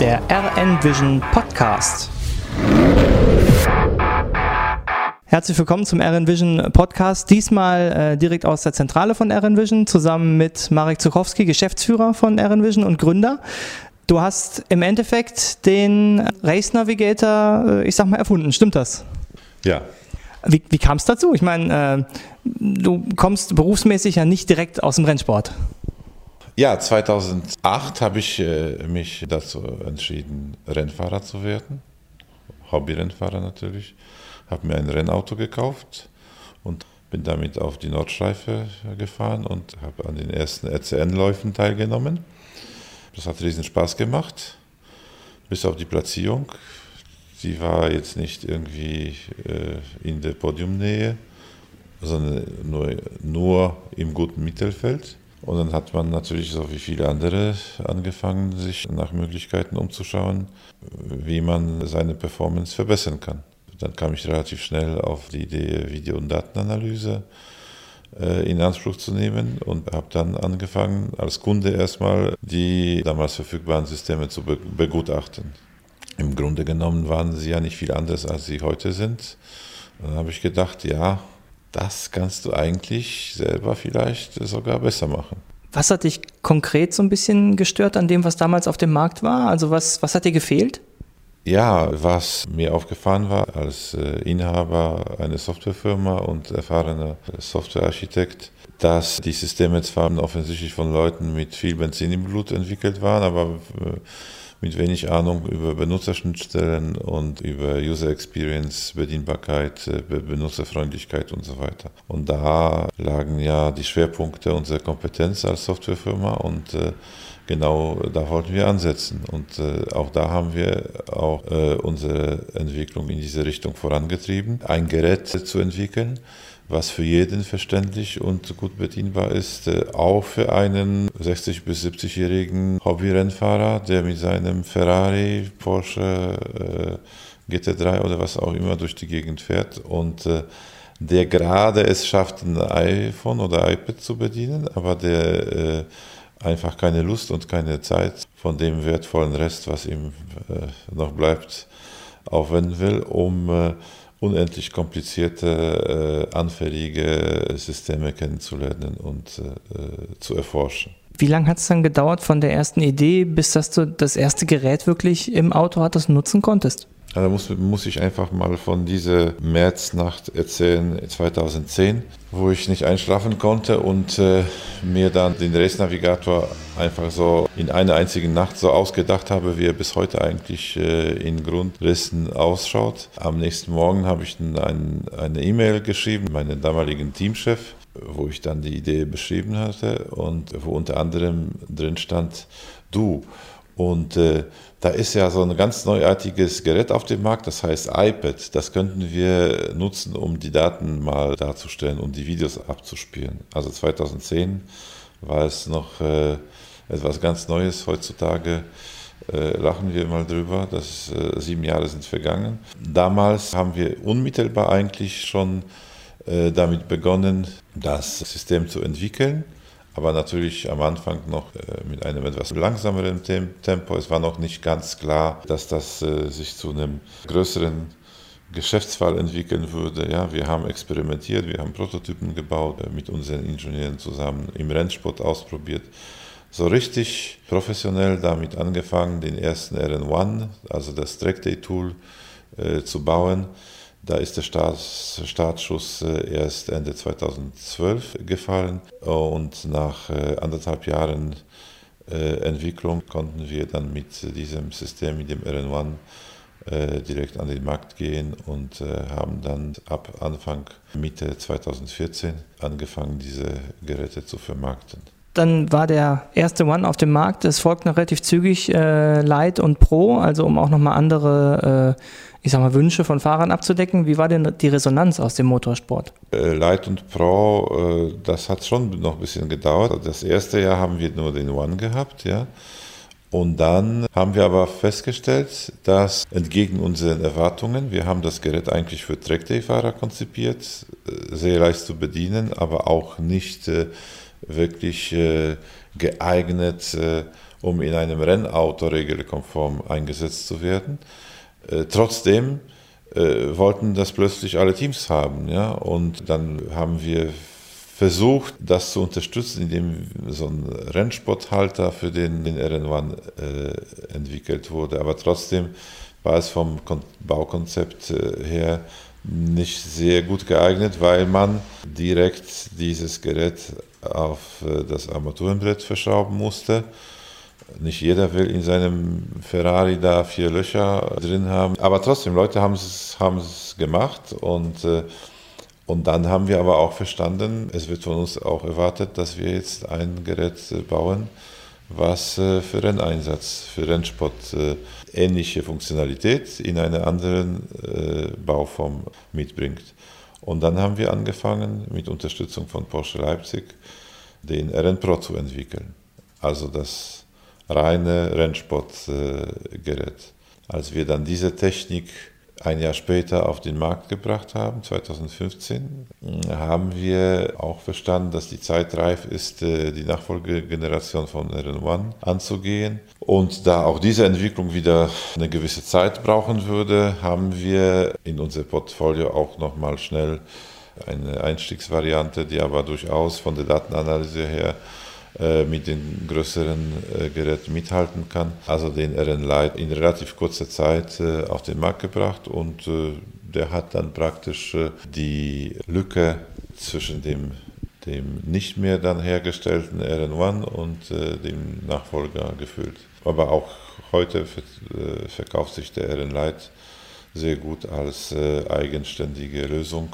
der RN Vision Podcast. Herzlich willkommen zum RN Vision Podcast. Diesmal äh, direkt aus der Zentrale von RN Vision, zusammen mit Marek Zukowski, Geschäftsführer von RN Vision und Gründer. Du hast im Endeffekt den Race Navigator, äh, ich sag mal, erfunden. Stimmt das? Ja. Wie, wie kam es dazu? Ich meine, äh, du kommst berufsmäßig ja nicht direkt aus dem Rennsport. Ja, 2008 habe ich äh, mich dazu entschieden, Rennfahrer zu werden. Hobby-Rennfahrer natürlich. Habe mir ein Rennauto gekauft und bin damit auf die Nordschleife gefahren und habe an den ersten RCN-Läufen teilgenommen. Das hat riesen Spaß gemacht, bis auf die Platzierung. Die war jetzt nicht irgendwie äh, in der Podiumnähe, sondern nur, nur im guten Mittelfeld. Und dann hat man natürlich, so wie viele andere, angefangen, sich nach Möglichkeiten umzuschauen, wie man seine Performance verbessern kann. Dann kam ich relativ schnell auf die Idee, Video- und Datenanalyse äh, in Anspruch zu nehmen und habe dann angefangen, als Kunde erstmal die damals verfügbaren Systeme zu begutachten. Im Grunde genommen waren sie ja nicht viel anders, als sie heute sind. dann habe ich gedacht, ja, das kannst du eigentlich selber vielleicht sogar besser machen. Was hat dich konkret so ein bisschen gestört an dem, was damals auf dem Markt war? Also was, was hat dir gefehlt? Ja, was mir aufgefallen war als äh, Inhaber einer Softwarefirma und erfahrener Softwarearchitekt, dass die Systeme zwar offensichtlich von Leuten mit viel Benzin im Blut entwickelt waren, aber äh, mit wenig Ahnung über Benutzerschnittstellen und über User Experience, Bedienbarkeit, äh, Benutzerfreundlichkeit und so weiter. Und da lagen ja die Schwerpunkte unserer Kompetenz als Softwarefirma und äh, genau da wollten wir ansetzen. Und äh, auch da haben wir auch unsere Entwicklung in diese Richtung vorangetrieben, ein Gerät zu entwickeln, was für jeden verständlich und gut bedienbar ist, äh, auch für einen 60- bis 70-jährigen Hobbyrennfahrer, der mit seinem Ferrari, Porsche, äh, GT3 oder was auch immer durch die Gegend fährt und äh, der gerade es schafft, ein iPhone oder iPad zu bedienen, aber der einfach keine Lust und keine Zeit von dem wertvollen Rest, was ihm noch bleibt, aufwenden will, um unendlich komplizierte, äh, anfällige Systeme kennenzulernen und äh, zu erforschen. Wie lange hat es dann gedauert von der ersten Idee, bis dass du das erste Gerät wirklich im Auto hattest nutzen konntest? Also muss, muss ich einfach mal von dieser Märznacht erzählen 2010, wo ich nicht einschlafen konnte und äh, mir dann den Race Navigator einfach so in einer einzigen Nacht so ausgedacht habe, wie er bis heute eigentlich äh, in Grundrissen ausschaut. Am nächsten Morgen habe ich ein, eine E-Mail geschrieben, meinen damaligen Teamchef, wo ich dann die Idee beschrieben hatte und wo unter anderem drin stand, du und äh, da ist ja so ein ganz neuartiges Gerät auf dem Markt, das heißt iPad. Das könnten wir nutzen, um die Daten mal darzustellen und die Videos abzuspielen. Also 2010 war es noch äh, etwas ganz Neues. Heutzutage äh, lachen wir mal drüber, dass äh, sieben Jahre sind vergangen. Damals haben wir unmittelbar eigentlich schon äh, damit begonnen, das System zu entwickeln aber natürlich am Anfang noch äh, mit einem etwas langsameren Tempo. Es war noch nicht ganz klar, dass das äh, sich zu einem größeren Geschäftsfall entwickeln würde. Ja, wir haben experimentiert, wir haben Prototypen gebaut, äh, mit unseren Ingenieuren zusammen im Rennsport ausprobiert. So richtig professionell damit angefangen, den ersten RN1, also das Trackday-Tool, äh, zu bauen. Da ist der Start, Startschuss äh, erst Ende 2012 gefallen und nach äh, anderthalb Jahren äh, Entwicklung konnten wir dann mit diesem System, mit dem RN1, direkt an den Markt gehen und haben dann ab Anfang Mitte 2014 angefangen, diese Geräte zu vermarkten. Dann war der erste One auf dem Markt. Es folgten relativ zügig äh, Light und Pro, also um auch nochmal andere äh, ich sag mal, Wünsche von Fahrern abzudecken. Wie war denn die Resonanz aus dem Motorsport? Äh, Light und Pro, äh, das hat schon noch ein bisschen gedauert. Das erste Jahr haben wir nur den One gehabt, ja. Und dann haben wir aber festgestellt, dass entgegen unseren Erwartungen, wir haben das Gerät eigentlich für Trackday-Fahrer konzipiert, äh, sehr leicht zu bedienen, aber auch nicht wirklich geeignet, um in einem Rennauto regelkonform eingesetzt zu werden. Äh, trotzdem äh, wollten das plötzlich alle Teams haben. Ja? Und dann haben wir versucht, das zu unterstützen, indem so ein Rennsporthalter für den, den RN1 äh, entwickelt wurde. Aber trotzdem war es vom Baukonzept äh, her nicht sehr gut geeignet, weil man direkt dieses Gerät auf äh, das Armaturenbrett verschrauben musste. Nicht jeder will in seinem Ferrari da vier Löcher drin haben. Aber trotzdem, Leute haben es, gemacht und, äh, und dann haben wir aber auch verstanden, es wird von uns auch erwartet, dass wir jetzt ein Gerät bauen, was äh, für Renneinsatz, für Rennsport ähnliche Funktionalität in einer anderen Bauform mitbringt. Und dann haben wir angefangen, mit Unterstützung von Porsche Leipzig, den RN Pro zu entwickeln. Also das reine Rennsportgerät. Als wir dann diese Technik ein Jahr später auf den Markt gebracht haben, 2015, haben wir auch verstanden, dass die Zeit reif ist, äh, die Nachfolgegeneration von RN1 anzugehen. Und da auch diese Entwicklung wieder eine gewisse Zeit brauchen würde, haben wir in unser Portfolio auch nochmal schnell eine Einstiegsvariante, die aber durchaus von der Datenanalyse her mit den größeren äh, Geräten mithalten kann. Also den RN Lite in relativ kurzer Zeit äh, auf den Markt gebracht und der hat dann praktisch die Lücke zwischen dem, dem nicht mehr dann hergestellten RN1 und dem Nachfolger gefüllt. Aber auch heute verkauft sich der RN Lite sehr gut als eigenständige Lösung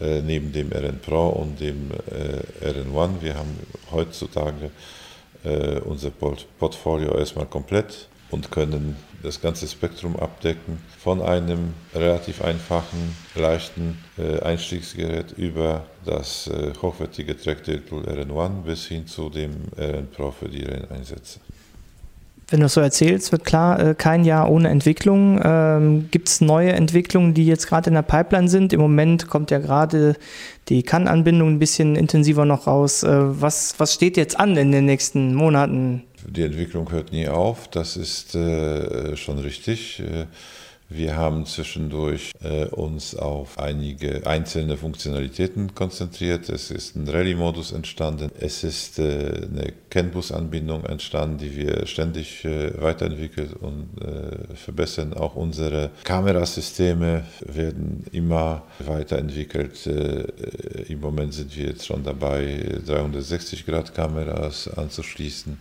äh, neben dem RN Pro und dem äh, RN1. Wir haben heutzutage äh, unser Portfolio erstmal komplett und können das ganze Spektrum abdecken, von einem relativ einfachen, leichten äh, Einstiegsgerät über das äh, hochwertige Tracktail Tool RN1 bis hin zu dem RN Pro für die Renneinsätze. Wenn du es so erzählst, wird klar, äh, kein Jahr ohne Entwicklung. Ähm, Gibt es neue Entwicklungen, die jetzt gerade in der Pipeline sind? Im Moment kommt ja gerade die CAN-Anbindung ein bisschen intensiver noch raus. Äh, was, was steht jetzt an in den nächsten Monaten? Die Entwicklung hört nie auf, das ist äh, schon richtig. Äh, wir haben zwischendurch äh, uns auf einige einzelne Funktionalitäten konzentriert. Es ist ein Rallye-Modus entstanden. Es ist äh, eine CAN-Bus-Anbindung entstanden, die wir ständig äh, weiterentwickelt und äh, verbessern. Auch unsere Kamerasysteme werden immer weiterentwickelt. Äh, Im Moment sind wir jetzt schon dabei, 360-Grad-Kameras anzuschließen.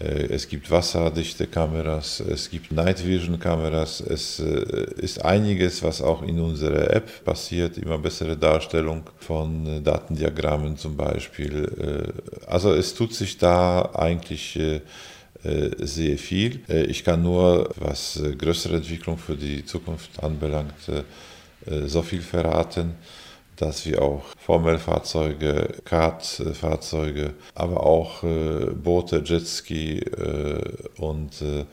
Äh, es gibt wasserdichte Kameras, es gibt Night Vision Kameras, es äh, ist einiges, was auch in unserer App passiert, immer bessere Darstellung von äh, Datendiagrammen zum Beispiel. Also es tut sich da eigentlich sehr viel. Ich kann nur, was größere Entwicklung für die Zukunft anbelangt, so viel verraten dass wir auch Formelfahrzeuge, Kartfahrzeuge, aber auch äh, Boote, Jetski äh, und äh,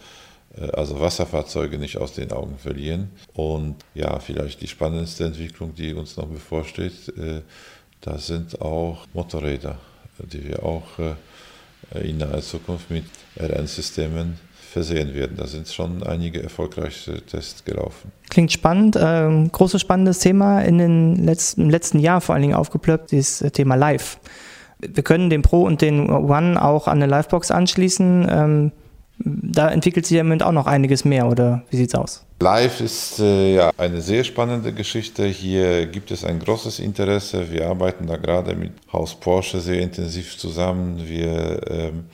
also Wasserfahrzeuge nicht aus den Augen verlieren. Und ja, vielleicht die spannendste Entwicklung, die uns noch bevorsteht, das sind auch Motorräder, die wir auch in naher Zukunft mit RN-Systemen versehen werden. Da sind schon einige erfolgreiche Tests gelaufen. Klingt spannend. Ähm, großes spannendes Thema in den letzten, im letzten Jahr vor allen Dingen aufgeplöppt, ist das Thema Live. Wir können den Pro und den One auch an eine Livebox anschließen. Ähm, da entwickelt sich im Moment auch noch einiges mehr, oder wie sieht es aus? Live ist äh, ja eine sehr spannende Geschichte. Hier gibt es ein großes Interesse. Wir arbeiten da gerade mit Haus Porsche sehr intensiv zusammen. Wir ähm,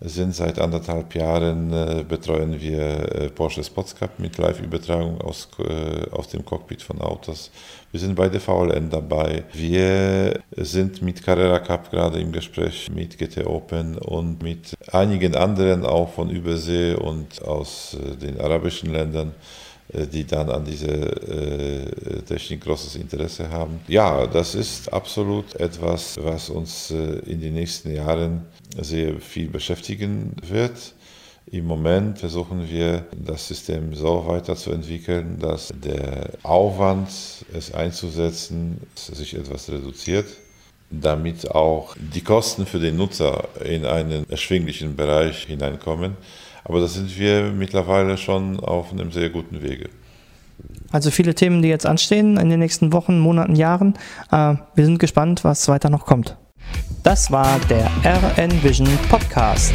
sind seit anderthalb Jahren, äh, betreuen wir äh, Porsche Spots Cup mit Live-Übertragung aus, äh, aus dem Cockpit von Autos. Wir sind bei der VLN dabei. Wir sind mit Carrera Cup gerade im Gespräch mit GT Open und mit einigen anderen auch von Übersee und aus äh, den arabischen Ländern die dann an diese äh, Technik großes Interesse haben. Ja, das ist absolut etwas, was uns äh, in den nächsten Jahren sehr viel beschäftigen wird. Im Moment versuchen wir, das System so weiterzuentwickeln, dass der Aufwand, es einzusetzen, sich etwas reduziert. damit auch die Kosten für den Nutzer in einen erschwinglichen Bereich hineinkommen. Aber da sind wir mittlerweile schon auf einem sehr guten Wege. Also viele Themen, die jetzt anstehen in den nächsten Wochen, Monaten, Jahren. Äh, wir sind gespannt, was weiter noch kommt. Das war der RN Vision Podcast.